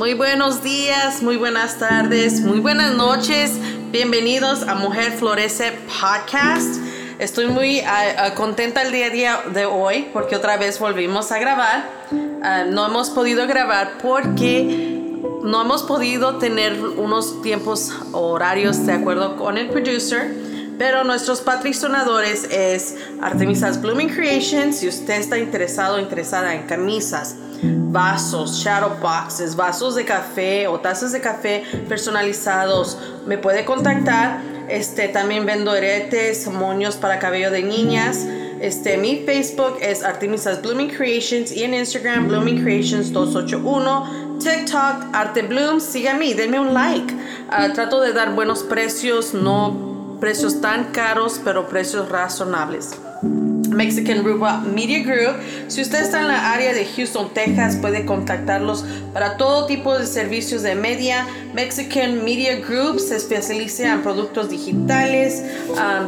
Muy buenos días, muy buenas tardes, muy buenas noches. Bienvenidos a Mujer Florece Podcast. Estoy muy ah, ah, contenta el día a día de hoy porque otra vez volvimos a grabar. Ah, no hemos podido grabar porque no hemos podido tener unos tiempos horarios de acuerdo con el producer. Pero nuestros patrocinadores es Artemisas Blooming Creations. Si usted está interesado o interesada en camisas, vasos, shadow boxes, vasos de café o tazas de café personalizados, me puede contactar. Este, también vendo aretes, moños para cabello de niñas. Este, mi Facebook es Artemisas Blooming Creations y en Instagram Blooming Creations 281. TikTok Arte Bloom, síganme, denme un like. Ah, trato de dar buenos precios, no precios tan caros, pero precios razonables. Mexican Robot Media Group. Si usted está en la área de Houston, Texas, puede contactarlos para todo tipo de servicios de media. Mexican Media Group se especializa en productos digitales,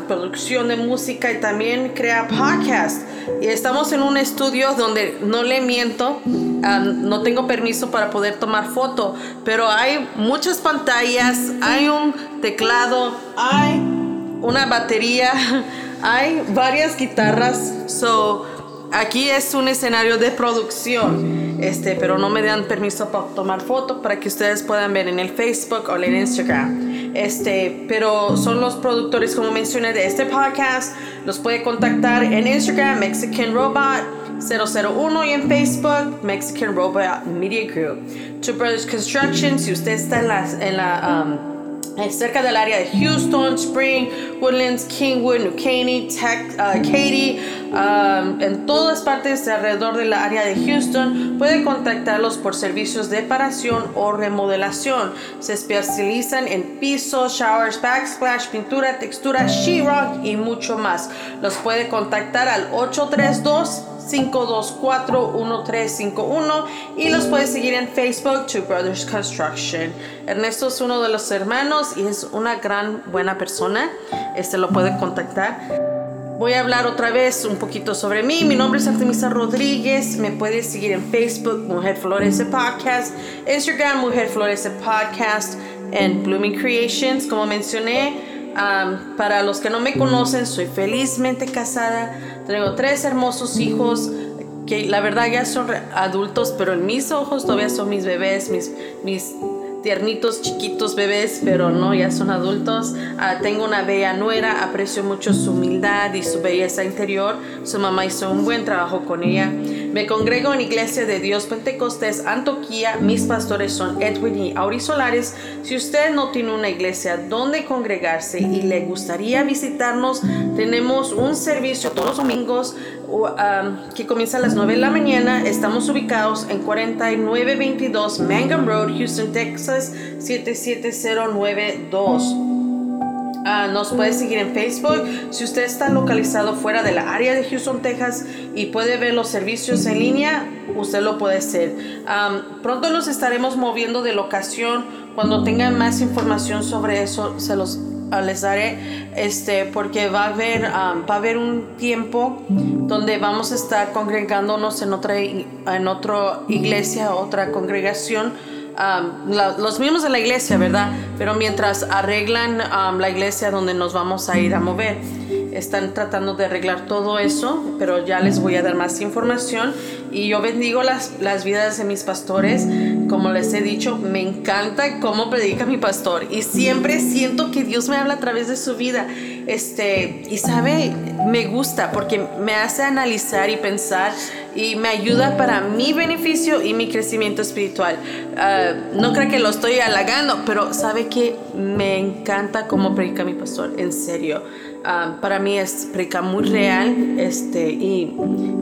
producción de música y también crea podcasts. Y estamos en un estudio donde no le miento, no tengo permiso para poder tomar foto, pero hay muchas pantallas, hay un teclado, hay una batería. hay varias guitarras, so aquí es un escenario de producción, este, pero no me dan permiso para tomar fotos para que ustedes puedan ver en el Facebook o en Instagram. Este, pero son los productores, como mencioné, de este podcast. Los puede contactar en Instagram, Mexican Robot 001 y en Facebook, Mexican Robot Media Group. Two Brothers Construction, si usted está en la, um, cerca del área de Houston, Spring, Woodlands, Kingwood, New Caney, Tech, uh, Katy, um, en todas partes alrededor del área de Houston, puede contactarlos por servicios de reparación o remodelación. Se especializan en pisos, showers, backsplash, pintura, textura, sheetrock y mucho más. Los puede contactar al 832 524-1351 y los puedes seguir en Facebook, Two Brothers Construction. Ernesto es uno de los hermanos y es una gran buena persona. Este lo puede contactar. Voy a hablar otra vez un poquito sobre mí. Mi nombre es Artemisa Rodríguez. Me puedes seguir en Facebook, Mujer Florece Podcast, Instagram, Mujer Florece Podcast, en Blooming Creations, como mencioné. Para los que no me conocen, soy felizmente casada tengo tres hermosos hijos que la verdad ya son adultos, pero en mis ojos todavía son mis bebés, mis, mis tiernitos, chiquitos bebés, pero no, ya son adultos. Ah, tengo una bella nuera, aprecio mucho su humildad y su belleza interior. Su mamá hizo un buen trabajo con ella. Me congrego en Iglesia de Dios Pentecostés Antoquía. Mis pastores son Edwin y Auri Solares. Si usted no tiene una iglesia donde congregarse y le gustaría visitarnos, tenemos un servicio todos los domingos que comienza a las 9 de la mañana. Estamos ubicados en 4922 Mangum Road, Houston, Texas 77092. Ah, nos puede seguir en Facebook. Si usted está localizado fuera de la área de Houston, Texas y puede ver los servicios en línea, usted lo puede hacer. pronto los estaremos moviendo de locación. Cuando tengan más información sobre eso, se los les daré este porque va a haber va a haber un tiempo donde vamos a estar congregándonos en otra en otra iglesia otra congregación los mismos de la iglesia verdad pero mientras arreglan la iglesia donde nos vamos a ir a mover están tratando de arreglar todo eso, pero ya les voy a dar más información. Y yo bendigo las, las vidas de mis pastores. Como les he dicho, me encanta cómo predica mi pastor. Y siempre siento que Dios me habla a través de su vida. Este, y sabe, me gusta porque me hace analizar y pensar y me ayuda para mi beneficio y mi crecimiento espiritual. Ah, no creo que lo estoy halagando, pero sabe que me encanta cómo predica mi pastor, en serio. Ah, para mí es predica muy real este, y,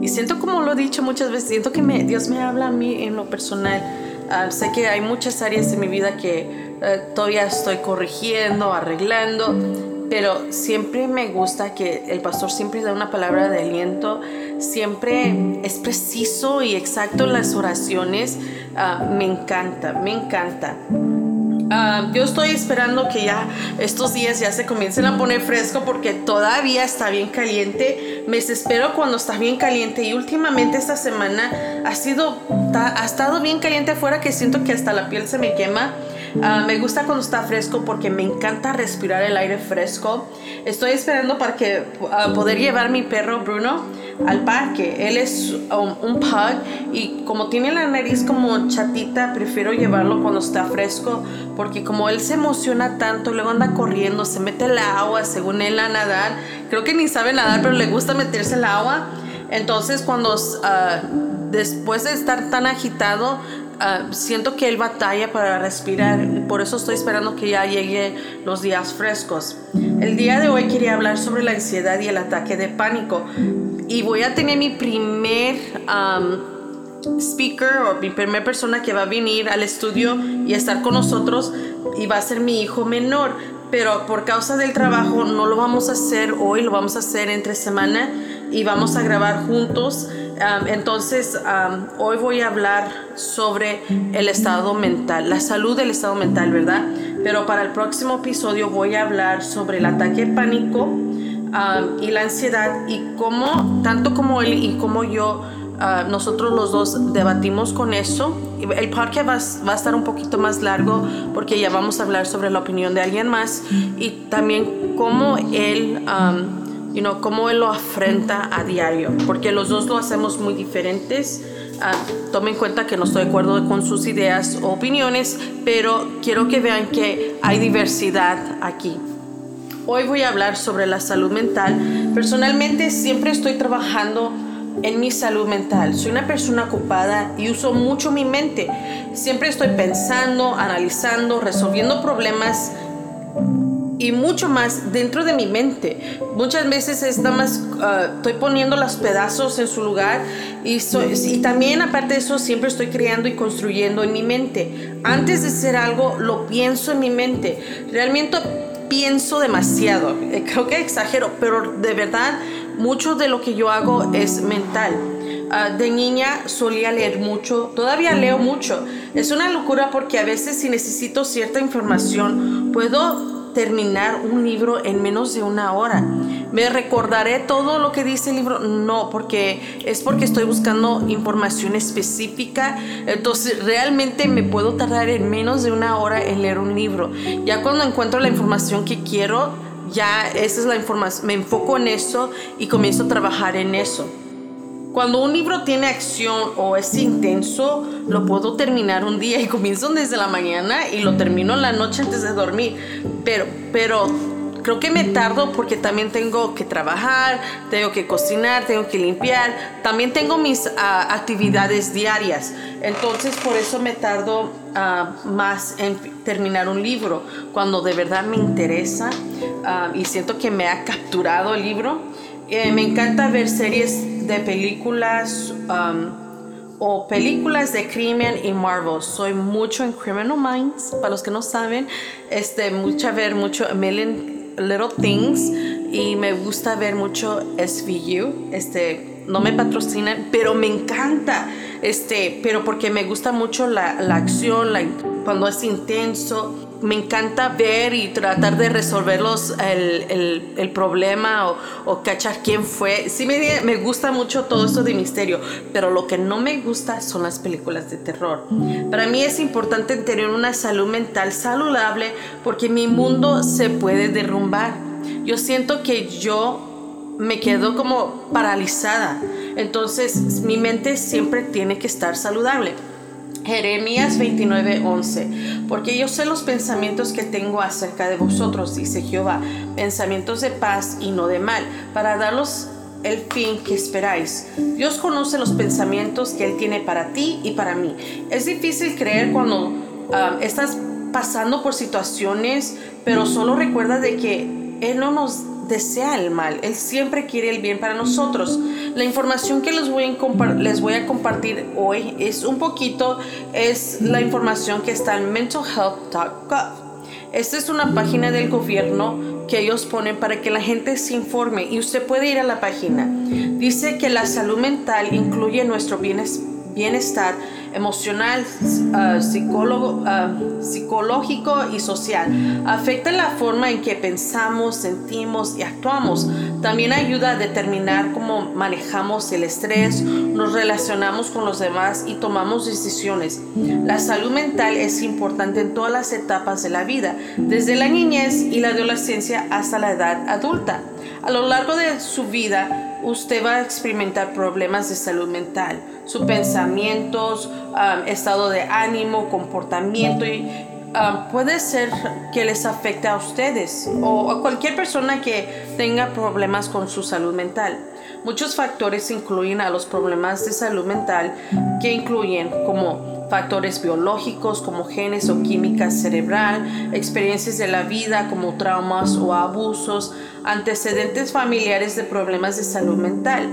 siento como lo he dicho muchas veces, siento que me, Dios me habla a mí en lo personal. Ah, sé que hay muchas áreas de mi vida que eh, todavía estoy corrigiendo, arreglando, pero siempre me gusta que el pastor siempre da una palabra de aliento, siempre es preciso y exacto en las oraciones. Ah, me encanta, me encanta. Ah, yo estoy esperando que ya estos días ya se comiencen a poner fresco porque todavía está bien caliente. Me desespero cuando está bien caliente y últimamente esta semana ha sido ha estado bien caliente afuera que siento que hasta la piel se me quema. Ah, me gusta cuando está fresco porque me encanta respirar el aire fresco. Estoy esperando para que uh, poder llevar mi perro Bruno al parque. Él es un, pug y como tiene la nariz como chatita, prefiero llevarlo cuando está fresco porque como él se emociona tanto, luego anda corriendo, se mete en la agua según él a nadar. Creo que ni sabe nadar, pero le gusta meterse en el agua. Entonces cuando uh, después de estar tan agitado, Ah, siento que él batalla para respirar, por eso estoy esperando que ya llegue los días frescos. El día de hoy quería hablar sobre la ansiedad y el ataque de pánico y voy a tener mi primer speaker o mi primera persona que va a venir al estudio y estar con nosotros y va a ser mi hijo menor, pero por causa del trabajo no lo vamos a hacer hoy, lo vamos a hacer entre semana y vamos a grabar juntos entonces, hoy voy a hablar sobre el estado mental, la salud del estado mental, ¿verdad? Pero para el próximo episodio voy a hablar sobre el ataque pánico y la ansiedad y cómo, tanto como él y como yo, nosotros los dos debatimos con eso. El podcast va, va, a estar un poquito más largo porque ya vamos a hablar sobre la opinión de alguien más y también cómo él you know, cómo él lo afrenta a diario, porque los dos lo hacemos muy diferentes. Uh, tome en cuenta que no estoy de acuerdo con sus ideas o opiniones, pero quiero que vean que hay diversidad aquí. Hoy voy a hablar sobre la salud mental. Personalmente siempre estoy trabajando en mi salud mental. Soy una persona ocupada y uso mucho mi mente. Siempre estoy pensando, analizando, resolviendo problemas y mucho más dentro de mi mente. Muchas veces está más, ah, estoy poniendo los pedazos en su lugar y también aparte de eso siempre estoy creando y construyendo en mi mente. Antes de hacer algo, lo pienso en mi mente. Realmente pienso demasiado. Eh, creo que exagero, pero de verdad mucho de lo que yo hago es mental. Ah, de niña solía leer mucho, todavía leo mucho. Es una locura porque a veces si necesito cierta información, puedo terminar un libro en menos de una hora. ¿Me recordaré todo lo que dice el libro? No, porque es porque estoy buscando información específica. Entonces realmente me puedo tardar en menos de una hora en leer un libro. Ya cuando encuentro la información que quiero, ya esa es la información, me enfoco en eso y comienzo a trabajar en eso. Cuando un libro tiene acción o es intenso, lo puedo terminar un día y comienzo desde la mañana y lo termino en la noche antes de dormir. Pero, pero creo que me tardo porque también tengo que trabajar, tengo que cocinar, tengo que limpiar, también tengo mis ah, actividades diarias. Entonces por eso me tardo ah, más en terminar un libro. Cuando de verdad me interesa ah, y siento que me ha capturado el libro, eh, me encanta ver series de películas um, o películas de crimen y Marvel. Soy mucho en Criminal Minds, para los que no saben, este, mucho ver mucho Million Little Things y me gusta ver mucho SVU. Este, no me patrocinan, pero me encanta. Este, pero porque me gusta mucho la, la acción, cuando es intenso me encanta ver y tratar de resolver el, el, problema o, o, cachar quién fue. Sí me, me gusta mucho todo esto de misterio, pero lo que no me gusta son las películas de terror. Para mí es importante tener una salud mental saludable porque mi mundo se puede derrumbar. Yo siento que yo me quedo como paralizada. Entonces mi mente siempre tiene que estar saludable. Jeremías 29:11, porque yo sé los pensamientos que tengo acerca de vosotros, dice Jehová, pensamientos de paz y no de mal, para daros el fin que esperáis. Dios conoce los pensamientos que Él tiene para ti y para mí. Es difícil creer cuando ah, estás pasando por situaciones, pero solo recuerda de que Él no nos desea el mal, Él siempre quiere el bien para nosotros. La información que les voy a, les voy a compartir hoy es un poquito, es la información que está en mentalhealth.gov. Esta es una página del gobierno que ellos ponen para que la gente se informe y usted puede ir a la página. Dice que la salud mental incluye nuestro bienestar bienestar emocional, psicólogo, ah, psicológico y social. Afecta la forma en que pensamos, sentimos y actuamos. También ayuda a determinar cómo manejamos el estrés, nos relacionamos con los demás y tomamos decisiones. La salud mental es importante en todas las etapas de la vida, desde la niñez y la adolescencia hasta la edad adulta. A lo largo de su vida, usted va a experimentar problemas de salud mental, sus pensamientos, um, estado de ánimo, comportamiento y um, puede ser que les afecte a ustedes o a cualquier persona que tenga problemas con su salud mental. Muchos factores incluyen a los problemas de salud mental que incluyen como factores biológicos como genes o química cerebral, experiencias de la vida como traumas o abusos, antecedentes familiares de problemas de salud mental.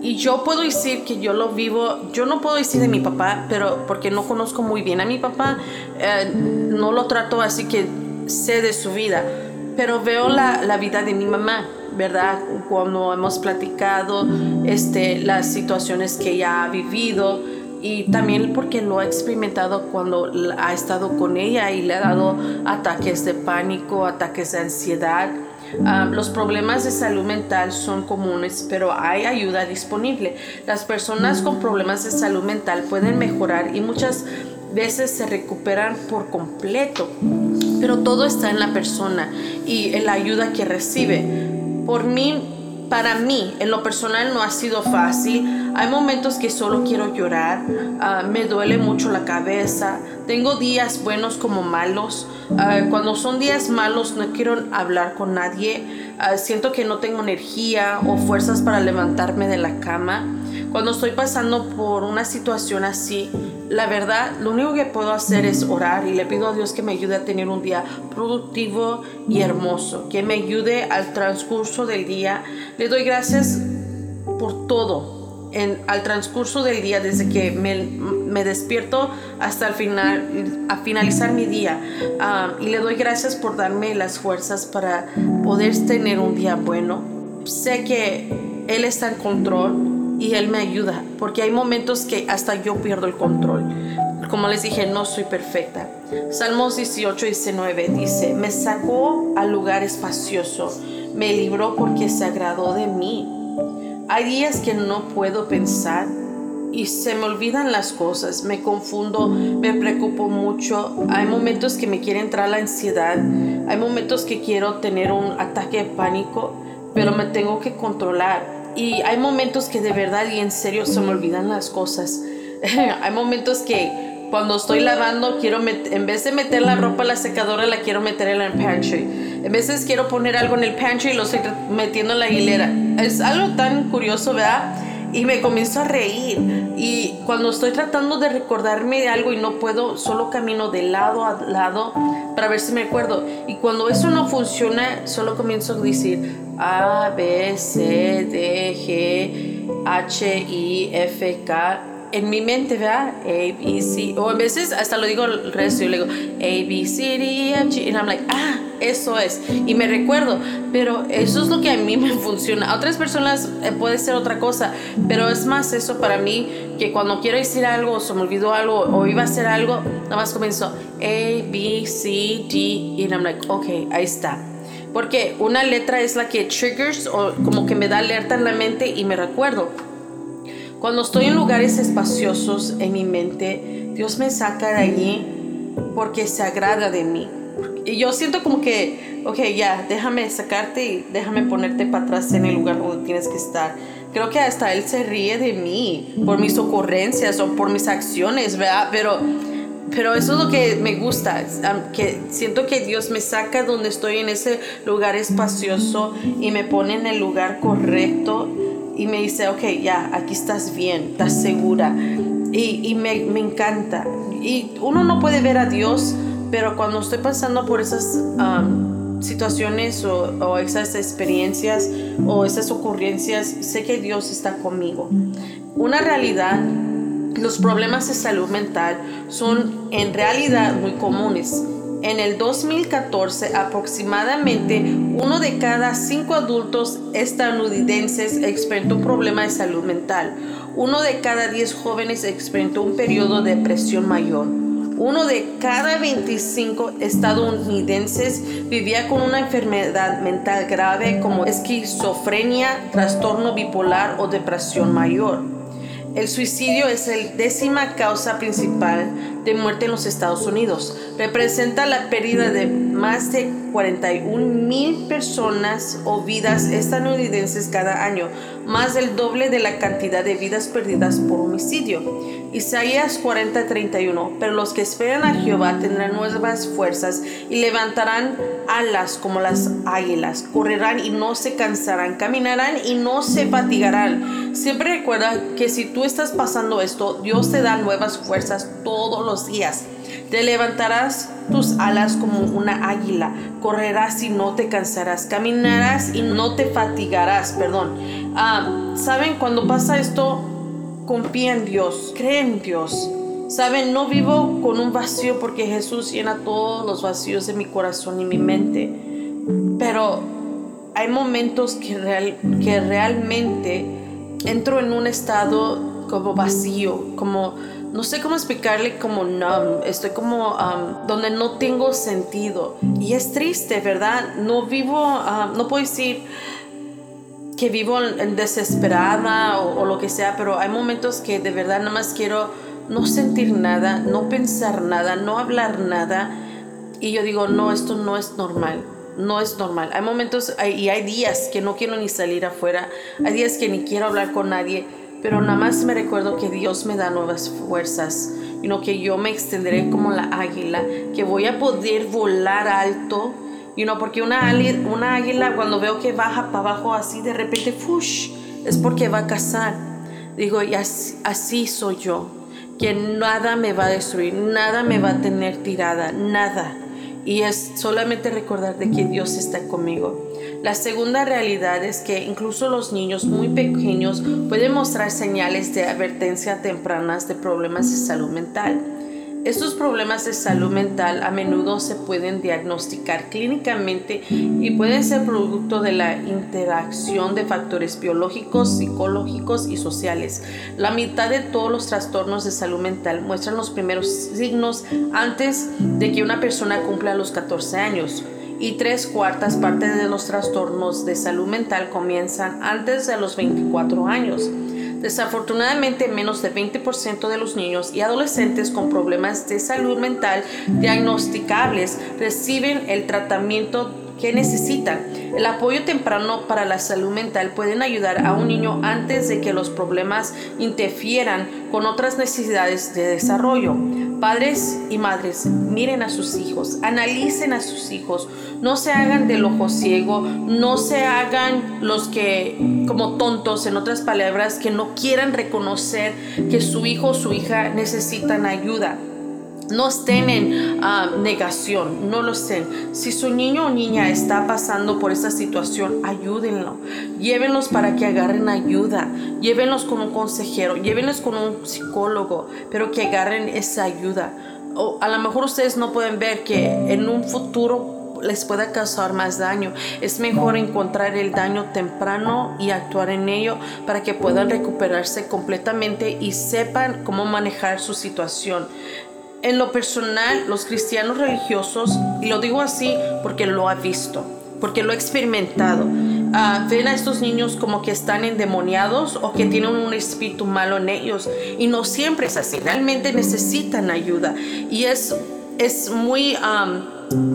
Y yo puedo decir que yo lo vivo, yo no puedo decir de mi papá, pero porque no conozco muy bien a mi papá, eh, no lo trato así que sé de su vida, pero veo la, la vida de mi mamá. ¿verdad? Cuando hemos platicado este, las situaciones que ella ha vivido, y también porque lo ha experimentado cuando ha estado con ella y le ha dado ataques de pánico, ataques de ansiedad. Los problemas de salud mental son comunes, pero hay ayuda disponible. Las personas con problemas de salud mental pueden mejorar y muchas veces se recuperan por completo, pero todo está en la persona y en la ayuda que recibe. Por mí, para mí, en lo personal, no ha sido fácil. Hay momentos que solo quiero llorar, ah, me duele mucho la cabeza, tengo días buenos como malos. Ah, cuando son días malos no quiero hablar con nadie, ah, siento que no tengo energía o fuerzas para levantarme de la cama. Cuando estoy pasando por una situación así, la verdad, lo único que puedo hacer es orar y le pido a Dios que me ayude a tener un día productivo y hermoso, que me ayude al transcurso del día. Le doy gracias por todo, en, al transcurso del día, desde que me, despierto hasta el final, a finalizar mi día. Ah, y le doy gracias por darme las fuerzas para poder tener un día bueno. Sé que Él está en control y Él me ayuda, porque hay momentos que hasta yo pierdo el control. Como les dije, no soy perfecta. Salmos 18, 19 dice, me sacó al lugar espacioso, me libró porque se agradó de mí. Hay días que no puedo pensar y se me olvidan las cosas, me confundo, me preocupo mucho. Hay momentos que me quiere entrar la ansiedad, hay momentos que quiero tener un ataque de pánico, pero me tengo que controlar y hay momentos que de verdad y en serio se me olvidan las cosas. hay momentos que cuando estoy lavando quiero en vez de meter la ropa a la secadora la quiero meter en el pantry. En veces quiero poner algo en el pantry y lo estoy metiendo en la hilera. Es algo tan curioso, ¿verdad? y me comienzo a reír. Y cuando estoy tratando de recordarme de algo y no puedo, solo camino de lado a lado para ver si me acuerdo. Y cuando eso no funciona, solo comienzo a decir A, B, C, D, G, H, I, F, K en mi mente, ¿verdad? A, B, C, o a veces hasta lo digo el resto, yo le digo A, B, C, D, E, F, G, y I'm like, ah, eso es, y me recuerdo, pero eso es lo que a mí me funciona. A otras personas eh, puede ser otra cosa, pero es más eso para mí que cuando quiero decir algo, o se me olvidó algo, o iba a hacer algo, nada más comienzo A, B, C, D, y I'm like, ok, ahí está. Porque una letra es la que triggers o como que me da alerta en la mente y me recuerdo. Cuando estoy en lugares espaciosos en mi mente, Dios me saca de allí porque se agrada de mí. Y yo siento como que, ok, ya, déjame sacarte y déjame ponerte para atrás en el lugar donde tienes que estar. Creo que hasta Él se ríe de mí por mis ocurrencias o por mis acciones, ¿verdad? Pero, pero eso es lo que me gusta, que siento que Dios me saca donde estoy en ese lugar espacioso y me pone en el lugar correcto y me dice, ok, ya, aquí estás bien, estás segura. Y, y me, me, encanta. Y uno no puede ver a Dios, pero cuando estoy pasando por esas um, situaciones o, o, esas experiencias o esas ocurrencias, sé que Dios está conmigo. Una realidad, los problemas de salud mental son en realidad muy comunes en el 2014, aproximadamente uno de cada cinco adultos estadounidenses experimentó un problema de salud mental. Uno de cada diez jóvenes experimentó un periodo de depresión mayor. Uno de cada 25 estadounidenses vivía con una enfermedad mental grave como esquizofrenia, trastorno bipolar o depresión mayor. El suicidio es la décima causa principal de muerte en los Estados Unidos. Representa la pérdida de más de 41 mil personas o vidas estadounidenses cada año, más del doble de la cantidad de vidas perdidas por homicidio. Isaías 40:31, pero los que esperan a Jehová tendrán nuevas fuerzas y levantarán alas como las águilas, correrán y no se cansarán, caminarán y no se fatigarán. Siempre recuerda que si tú estás pasando esto, Dios te da nuevas fuerzas todos los días. Te levantarás tus alas como una águila, correrás y no te cansarás, caminarás y no te fatigarás, perdón. Ah, ¿Saben? Cuando pasa esto, confía en Dios, cree en Dios. Saben, no vivo con un vacío porque Jesús llena todos los vacíos de mi corazón y mi mente. Pero hay momentos que, real, que realmente entro en un estado como vacío, como no sé cómo explicarle como numb, estoy como um, donde no tengo sentido. Y es triste, ¿verdad? No vivo, um, no puedo decir que vivo en desesperada o, lo que sea, pero hay momentos que de verdad nada más quiero no sentir nada, no pensar nada, no hablar nada. Y yo digo, no, esto no es normal, no es normal. Hay momentos y hay días que no quiero ni salir afuera, hay días que ni quiero hablar con nadie, pero nada más me recuerdo que Dios me da nuevas fuerzas, y no que yo me extenderé como la águila, que voy a poder volar alto y no porque una, una águila cuando veo que baja para abajo así de repente, fush, es porque va a cazar. Digo, y así, soy yo, que nada me va a destruir, nada me va a tener tirada, nada. Y es solamente recordar de que Dios está conmigo. La segunda realidad es que incluso los niños muy pequeños pueden mostrar señales de advertencia tempranas de problemas de salud mental. Estos problemas de salud mental a menudo se pueden diagnosticar clínicamente y pueden ser producto de la interacción de factores biológicos, psicológicos y sociales. La mitad de todos los trastornos de salud mental muestran los primeros signos antes de que una persona cumpla los 14 años y tres cuartas partes de los trastornos de salud mental comienzan antes de los 24 años. Desafortunadamente, menos del 20% de los niños y adolescentes con problemas de salud mental diagnosticables reciben el tratamiento que necesitan. El apoyo temprano para la salud mental pueden ayudar a un niño antes de que los problemas interfieran con otras necesidades de desarrollo. Padres y madres, miren a sus hijos, analicen a sus hijos, no se hagan del ojo ciego, no se hagan los que como tontos, en otras palabras, que no quieran reconocer que su hijo o su hija necesitan ayuda. No estén en ah, negación, no lo estén. Si su niño o niña está pasando por esta situación, ayúdenlo. Llévenlos para que agarren ayuda. Llévenlos con un consejero, llévenlos con un psicólogo, pero que agarren esa ayuda. O a lo mejor ustedes no pueden ver que en un futuro les pueda causar más daño. Es mejor encontrar el daño temprano y actuar en ello para que puedan recuperarse completamente y sepan cómo manejar su situación. En lo personal, los cristianos religiosos, y lo digo así porque lo ha visto, porque lo he experimentado, ah, ven a estos niños como que están endemoniados o que tienen un espíritu malo en ellos. Y no siempre es así, realmente necesitan ayuda. Y es, es muy,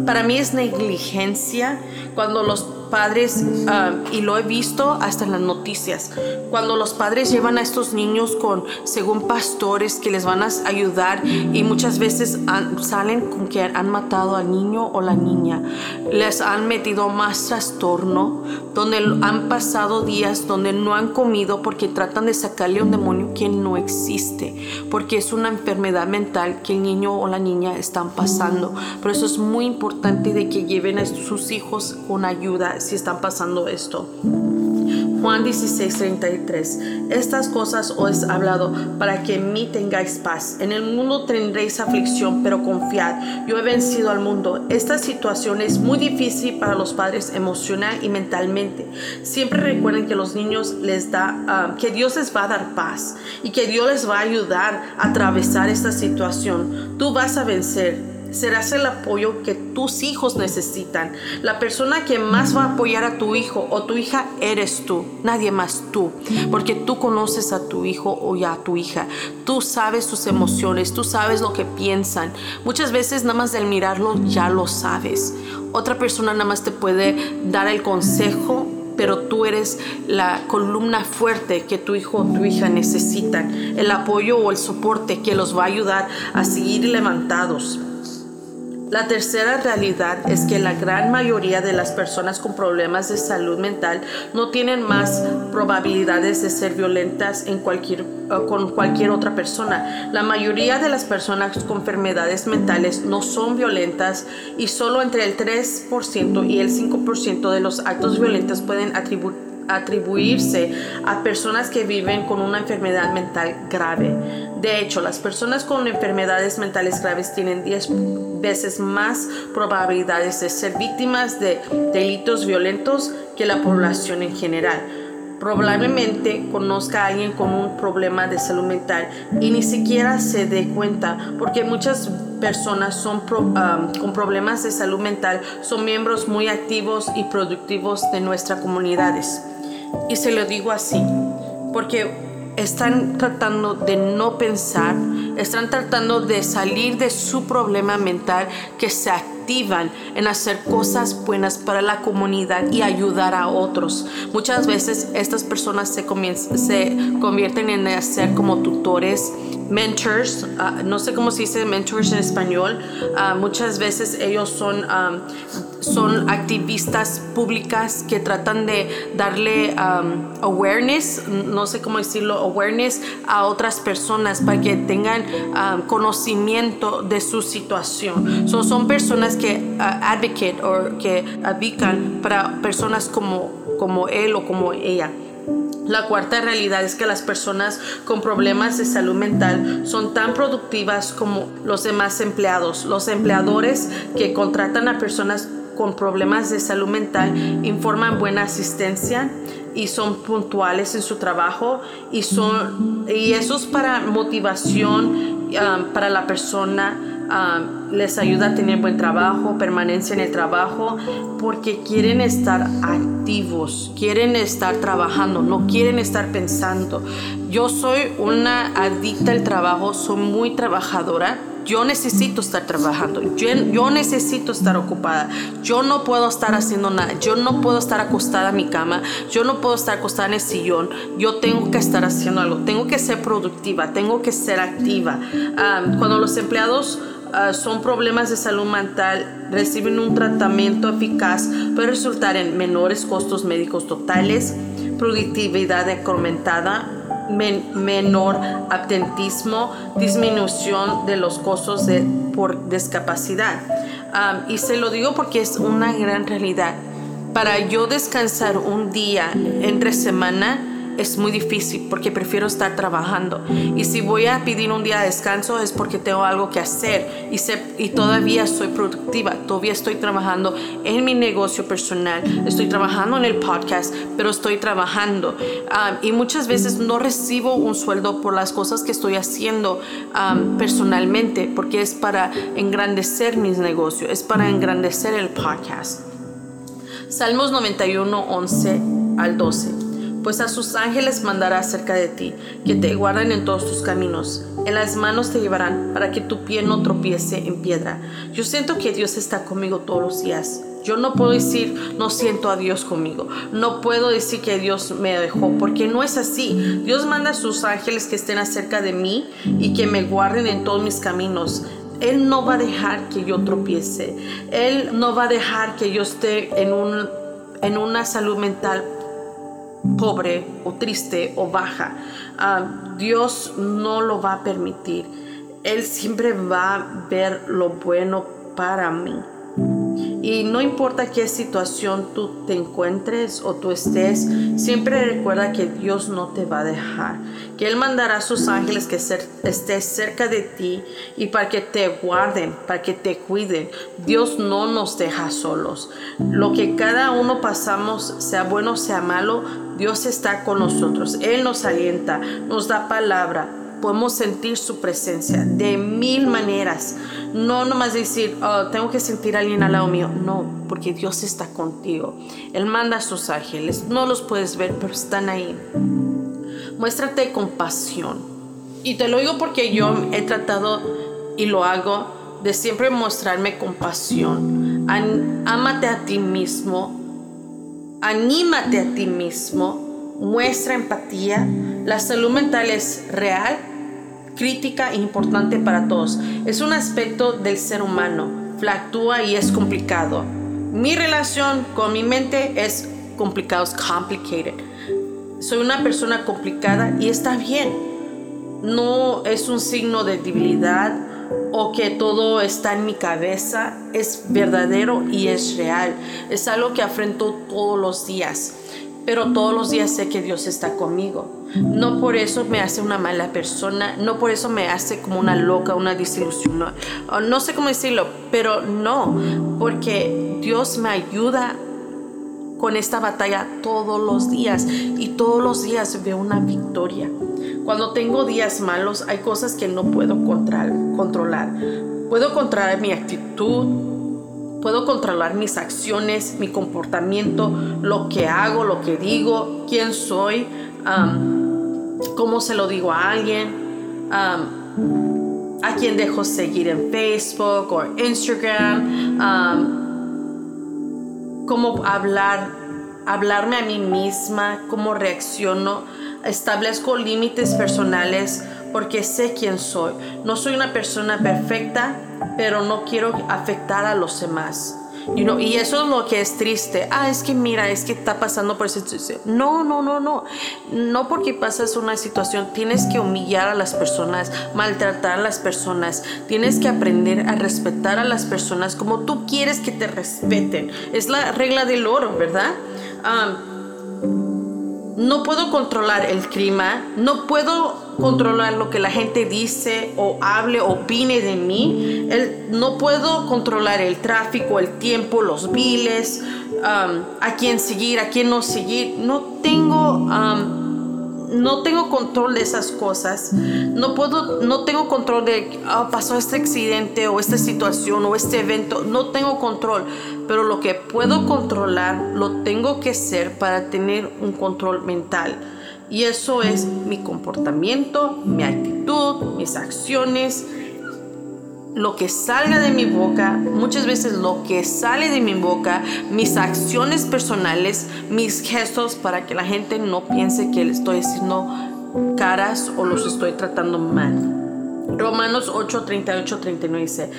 para mí es negligencia cuando los padres, ah, y lo he visto hasta en las noticias, cuando los padres llevan a estos niños con, según pastores, que les van a ayudar y muchas veces salen con que han matado al niño o la niña, les han metido más trastorno, donde han pasado días donde no han comido porque tratan de sacarle un demonio que no existe, porque es una enfermedad mental que el niño o la niña están pasando. Por eso es muy importante de que lleven a sus hijos con ayuda si están pasando esto. Juan 16, 33. Estas cosas os he hablado para que en mí tengáis paz. En el mundo tendréis aflicción, pero confiad, yo he vencido al mundo. Esta situación es muy difícil para los padres emocional y mentalmente. Siempre recuerden que los niños les da, ah, que Dios les va a dar paz y que Dios les va a ayudar a atravesar esta situación. Tú vas a vencer serás el apoyo que tus hijos necesitan. La persona que más va a apoyar a tu hijo o tu hija eres tú, nadie más tú, porque tú conoces a tu hijo o a tu hija. Tú sabes sus emociones, tú sabes lo que piensan. Muchas veces nada más del mirarlo ya lo sabes. Otra persona nada más te puede dar el consejo pero tú eres la columna fuerte que tu hijo o tu hija necesitan, el apoyo o el soporte que los va a ayudar a seguir levantados. La tercera realidad es que la gran mayoría de las personas con problemas de salud mental no tienen más probabilidades de ser violentas en cualquier, eh, con cualquier otra persona. La mayoría de las personas con enfermedades mentales no son violentas y solo entre el 3% y el 5% de los actos violentos pueden atribuir atribuirse a personas que viven con una enfermedad mental grave. De hecho, las personas con enfermedades mentales graves tienen 10 veces más probabilidades de ser víctimas de delitos violentos que la población en general. Probablemente conozca a alguien con un problema de salud mental y ni siquiera se dé cuenta porque muchas personas son con problemas de salud mental son miembros muy activos y productivos de nuestras comunidades. Y se lo digo así, porque están tratando de no pensar, están tratando de salir de su problema mental que se activan en hacer cosas buenas para la comunidad y ayudar a otros. Muchas veces estas personas se, se convierten en ser como tutores, mentors, ah, no sé cómo se dice mentors en español, ah, muchas veces ellos son, ah, son activistas públicas que tratan de darle awareness, no sé cómo decirlo, awareness a otras personas para que tengan conocimiento de su situación. son personas que advocate o que abican para personas como, como él o como ella. La cuarta realidad es que las personas con problemas de salud mental son tan productivas como los demás empleados. Los empleadores que contratan a personas con problemas de salud mental informan buena asistencia y son puntuales en su trabajo y son y eso es para motivación um, para la persona um, les ayuda a tener buen trabajo, permanencia en el trabajo, porque quieren estar activos, quieren estar trabajando, no quieren estar pensando. Yo soy una adicta al trabajo, soy muy trabajadora yo necesito estar trabajando, yo, necesito estar ocupada, yo no puedo estar haciendo nada, yo no puedo estar acostada en mi cama, yo no puedo estar acostada en el sillón, yo tengo que estar haciendo algo, tengo que ser productiva, tengo que ser activa. cuando los empleados ah, son problemas de salud mental, reciben un tratamiento eficaz, puede resultar en menores costos médicos totales, productividad incrementada, menor absentismo, disminución de los costos de, por discapacidad. y se lo digo porque es una gran realidad. Para yo descansar un día entre semana, es muy difícil porque prefiero estar trabajando. Y si voy a pedir un día de descanso es porque tengo algo que hacer y, y todavía soy productiva, todavía estoy trabajando en mi negocio personal, estoy trabajando en el podcast, pero estoy trabajando. Y muchas veces no recibo un sueldo por las cosas que estoy haciendo personalmente porque es para engrandecer mis negocios, es para engrandecer el podcast. Salmos 91, 11 al 12 pues a sus ángeles mandará cerca de ti, que te guarden en todos tus caminos. En las manos te llevarán para que tu pie no tropiece en piedra. Yo siento que Dios está conmigo todos los días. Yo no puedo decir, no siento a Dios conmigo. No puedo decir que Dios me dejó, porque no es así. Dios manda a sus ángeles que estén acerca de mí y que me guarden en todos mis caminos. Él no va a dejar que yo tropiece. Él no va a dejar que yo esté en, un, en una salud mental pobre o triste o baja. Ah, Dios no lo va a permitir. Él siempre va a ver lo bueno para mí. Y no importa qué situación tú te encuentres o tú estés, siempre recuerda que Dios no te va a dejar. Que Él mandará a sus ángeles que esté cerca de ti y para que te guarden, para que te cuiden. Dios no nos deja solos. Lo que cada uno pasamos, sea bueno, sea malo, Dios está con nosotros. Él nos alienta, nos da palabra, podemos sentir su presencia de mil maneras. No nomás decir, oh, tengo que sentir a alguien al lado mío. No, porque Dios está contigo. Él manda a sus ángeles. No los puedes ver, pero están ahí. Muéstrate compasión. Y te lo digo porque yo he tratado y lo hago de siempre mostrarme compasión. Ámate a ti mismo. Anímate a ti mismo. Muestra empatía. La salud mental es real crítica e importante para todos. Es un aspecto del ser humano, fluctúa y es complicado. Mi relación con mi mente es complicado, complicated. Soy una persona complicada y está bien. No es un signo de debilidad o que todo está en mi cabeza. Es verdadero y es real. Es algo que afrento todos los días pero todos los días sé que Dios está conmigo. No por eso me hace una mala persona, no por eso me hace como una loca, una desilusión. No, no sé cómo decirlo, pero no, porque Dios me ayuda con esta batalla todos los días y todos los días veo una victoria. Cuando tengo días malos hay cosas que no puedo controlar. Puedo controlar mi actitud, Puedo controlar mis acciones, mi comportamiento, lo que hago, lo que digo, quién soy, cómo se lo digo a alguien, a quién dejo seguir en Facebook o Instagram, cómo hablar, hablarme a mí misma, cómo reacciono. Establezco límites personales porque sé quién soy. No soy una persona perfecta, pero no quiero afectar a los demás. Y eso es lo que es triste. Ah, es que mira, es que está pasando por esa situación. No, no, no, no. No porque pasas una situación tienes que humillar a las personas, maltratar a las personas. Tienes que aprender a respetar a las personas como tú quieres que te respeten. Es la regla del oro, ¿verdad? No puedo controlar el clima, no puedo controlar lo que la gente dice o hable, opine de mí. no puedo controlar el tráfico, el tiempo, los biles, um, a quién seguir, a quién no seguir. No tengo, um, no tengo control de esas cosas. No puedo, no tengo control de, oh, pasó este accidente o esta situación o este evento. No tengo control. Pero lo que puedo controlar, lo tengo que ser para tener un control mental. Y eso es mi comportamiento, mi actitud, mis acciones, lo que salga de mi boca, muchas veces lo que sale de mi boca, mis acciones personales, mis gestos para que la gente no piense que le estoy haciendo caras o los estoy tratando mal. Romanos 8, 38, 39 dice,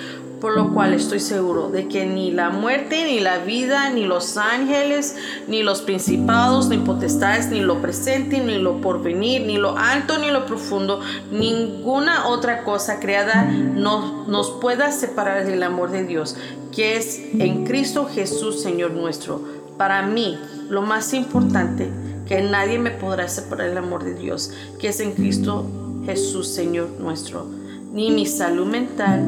por lo cual estoy seguro de que ni la muerte, ni la vida, ni los ángeles, ni los principados, ni potestades, ni lo presente, ni lo porvenir, ni lo alto, ni lo profundo, ninguna otra cosa creada no, nos pueda separar del amor de Dios, que es en Cristo Jesús, Señor nuestro. Para mí, lo más importante, que nadie me podrá separar del amor de Dios, que es en Cristo Jesús, Señor nuestro. Ni mi salud mental,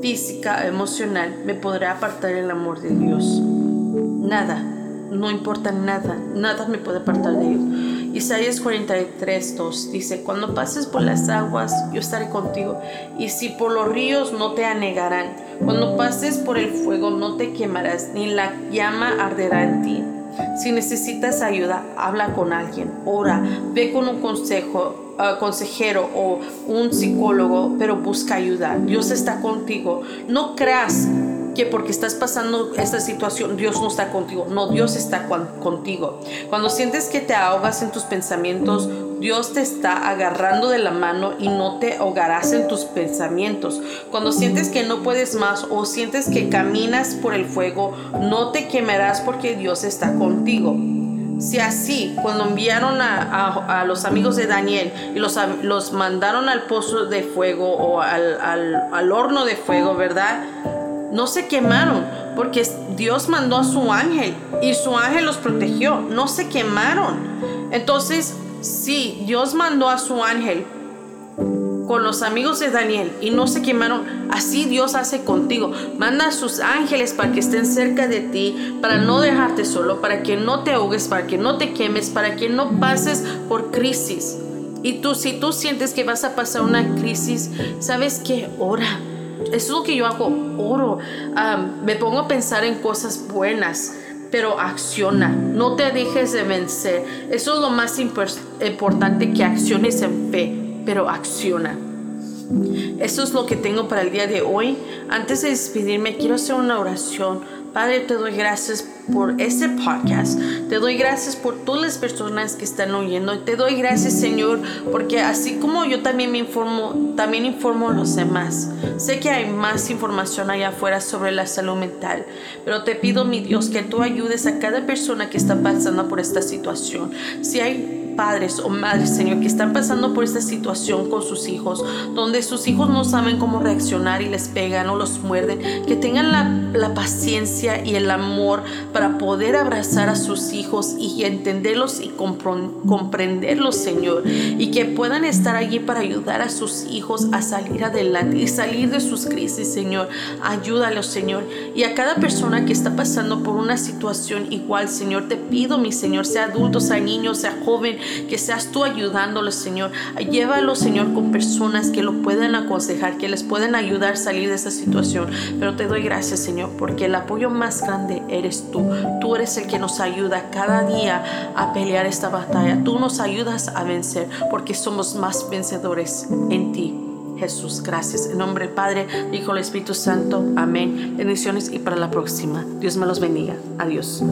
física, emocional, me podrá apartar el amor de Dios. Nada, no importa nada, nada me puede apartar de Dios. Isaías 43, 2 dice, cuando pases por las aguas, yo estaré contigo, y si por los ríos no te anegarán, cuando pases por el fuego no te quemarás, ni la llama arderá en ti. Si necesitas ayuda, habla con alguien, ora, ve con un consejo, uh, consejero o un psicólogo, pero busca ayuda. Dios está contigo. No creas que porque estás pasando esta situación Dios no está contigo. No, Dios está contigo. Cuando sientes que te ahogas en tus pensamientos, Dios te está agarrando de la mano y no te ahogarás en tus pensamientos. Cuando sientes que no puedes más o sientes que caminas por el fuego, no te quemarás porque Dios está contigo. Si así, cuando enviaron a, los amigos de Daniel y los, los mandaron al pozo de fuego o al, al horno de fuego, ¿verdad? no se quemaron porque Dios mandó a su ángel y su ángel los protegió, no se quemaron. Entonces, sí, Dios mandó a su ángel con los amigos de Daniel y no se quemaron, así Dios hace contigo. Manda a sus ángeles para que estén cerca de ti, para no dejarte solo, para que no te ahogues, para que no te quemes, para que no pases por crisis. Y tú, si tú sientes que vas a pasar una crisis, ¿sabes qué? Ora. Eso es lo que yo hago, oro. me pongo a pensar en cosas buenas, pero acciona. No te dejes de vencer. Eso es lo más importante, que acciones en fe, pero acciona. Eso es lo que tengo para el día de hoy. Antes de despedirme, quiero hacer una oración Padre, te doy gracias por este podcast. Te doy gracias por todas las personas que están oyendo. Te doy gracias, Señor, porque así como yo también me informo, también informo a los demás. Sé que hay más información allá afuera sobre la salud mental, pero te pido, mi Dios, que tú ayudes a cada persona que está pasando por esta situación. Si hay padres o madres, Señor, que están pasando por esta situación con sus hijos, donde sus hijos no saben cómo reaccionar y les pegan o los muerden, que tengan la, la paciencia y el amor para poder abrazar a sus hijos y entenderlos y comprenderlos, Señor, y que puedan estar allí para ayudar a sus hijos a salir adelante y salir de sus crisis, Señor. Ayúdalos, Señor. Y a cada persona que está pasando por una situación igual, Señor, te pido, mi Señor, sea adulto, sea niño, sea joven, que seas tú ayudándolo, Señor. Llévalo, Señor, con personas que lo puedan aconsejar, que les puedan ayudar a salir de esa situación. Pero te doy gracias, Señor, porque el apoyo más grande eres tú. Tú eres el que nos ayuda cada día a pelear esta batalla. Tú nos ayudas a vencer porque somos más vencedores en ti. Jesús, gracias. En nombre del Padre, Hijo y Espíritu Santo. Amén. Bendiciones y para la próxima. Dios me los bendiga. Adiós.